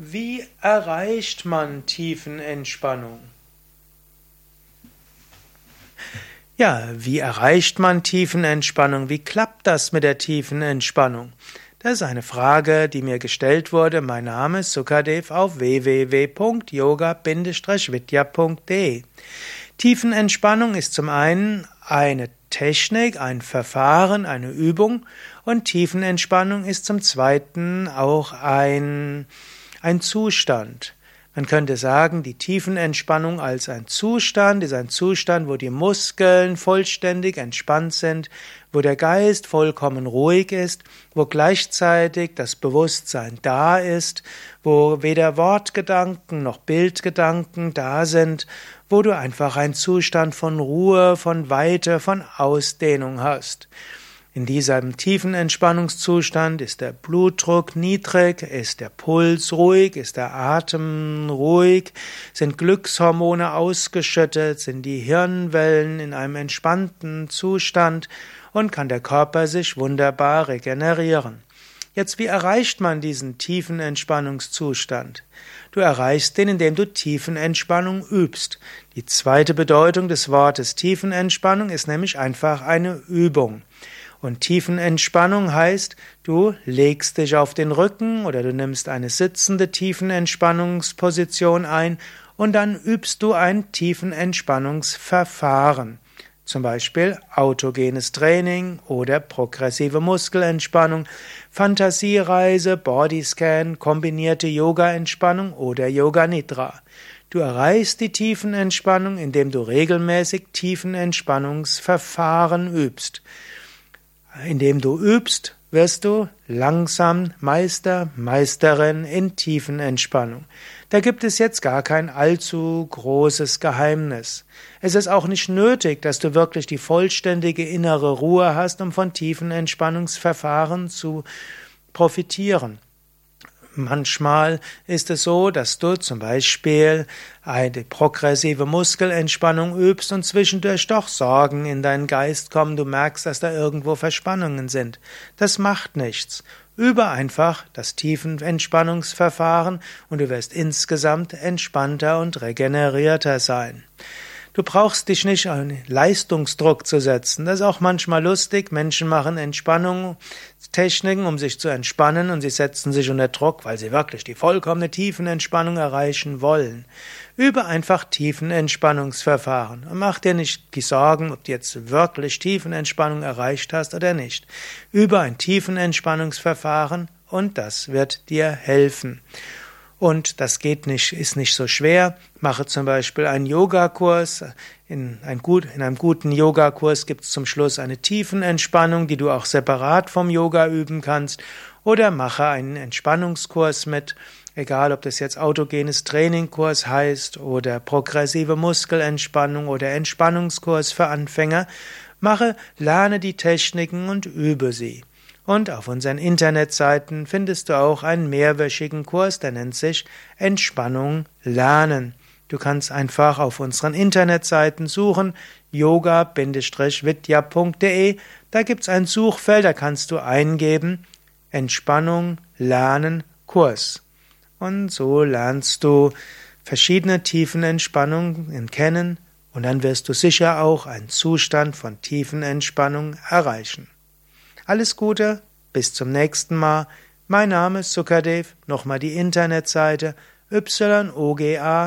Wie erreicht man Tiefenentspannung? Ja, wie erreicht man Tiefenentspannung? Wie klappt das mit der Tiefenentspannung? Das ist eine Frage, die mir gestellt wurde. Mein Name ist Sukadev auf www.yoga-vidya.de. Tiefenentspannung ist zum einen eine Technik, ein Verfahren, eine Übung und Tiefenentspannung ist zum zweiten auch ein ein Zustand. Man könnte sagen, die Tiefenentspannung als ein Zustand ist ein Zustand, wo die Muskeln vollständig entspannt sind, wo der Geist vollkommen ruhig ist, wo gleichzeitig das Bewusstsein da ist, wo weder Wortgedanken noch Bildgedanken da sind, wo du einfach einen Zustand von Ruhe, von Weite, von Ausdehnung hast. In diesem tiefen Entspannungszustand ist der Blutdruck niedrig, ist der Puls ruhig, ist der Atem ruhig, sind Glückshormone ausgeschüttet, sind die Hirnwellen in einem entspannten Zustand und kann der Körper sich wunderbar regenerieren. Jetzt, wie erreicht man diesen tiefen Entspannungszustand? Du erreichst den, indem du Tiefenentspannung übst. Die zweite Bedeutung des Wortes Tiefenentspannung ist nämlich einfach eine Übung. Und Tiefenentspannung heißt, du legst dich auf den Rücken oder du nimmst eine sitzende Tiefenentspannungsposition ein und dann übst du ein Tiefenentspannungsverfahren. Zum Beispiel autogenes Training oder progressive Muskelentspannung, Fantasiereise, Bodyscan, kombinierte Yoga-Entspannung oder Yoga Nidra. Du erreichst die Tiefenentspannung, indem du regelmäßig Tiefenentspannungsverfahren übst. Indem du übst, wirst du langsam Meister, Meisterin in tiefen Entspannung. Da gibt es jetzt gar kein allzu großes Geheimnis. Es ist auch nicht nötig, dass du wirklich die vollständige innere Ruhe hast, um von tiefen Entspannungsverfahren zu profitieren. Manchmal ist es so, dass du zum Beispiel eine progressive Muskelentspannung übst und zwischendurch doch Sorgen in deinen Geist kommen, du merkst, dass da irgendwo Verspannungen sind. Das macht nichts. Übe einfach das tiefen Entspannungsverfahren und du wirst insgesamt entspannter und regenerierter sein. Du brauchst dich nicht an Leistungsdruck zu setzen. Das ist auch manchmal lustig. Menschen machen Entspannungstechniken, um sich zu entspannen und sie setzen sich unter Druck, weil sie wirklich die vollkommene Tiefenentspannung erreichen wollen. Übe einfach Tiefenentspannungsverfahren und mach dir nicht die Sorgen, ob du jetzt wirklich Tiefenentspannung erreicht hast oder nicht. Übe ein Tiefenentspannungsverfahren und das wird dir helfen. Und das geht nicht, ist nicht so schwer. Mache zum Beispiel einen Yogakurs. In, ein gut, in einem guten Yogakurs gibt es zum Schluss eine Tiefenentspannung, die du auch separat vom Yoga üben kannst. Oder mache einen Entspannungskurs mit, egal ob das jetzt autogenes Trainingkurs heißt oder progressive Muskelentspannung oder Entspannungskurs für Anfänger. Mache, lerne die Techniken und übe sie. Und auf unseren Internetseiten findest du auch einen mehrwöchigen Kurs, der nennt sich Entspannung lernen. Du kannst einfach auf unseren Internetseiten suchen, yoga-vidya.de. Da gibt's ein Suchfeld, da kannst du eingeben Entspannung lernen Kurs. Und so lernst du verschiedene tiefen Entspannungen kennen und dann wirst du sicher auch einen Zustand von tiefen Entspannung erreichen. Alles Gute, bis zum nächsten Mal. Mein Name ist Sukadev, nochmal die Internetseite yoga-vidya.de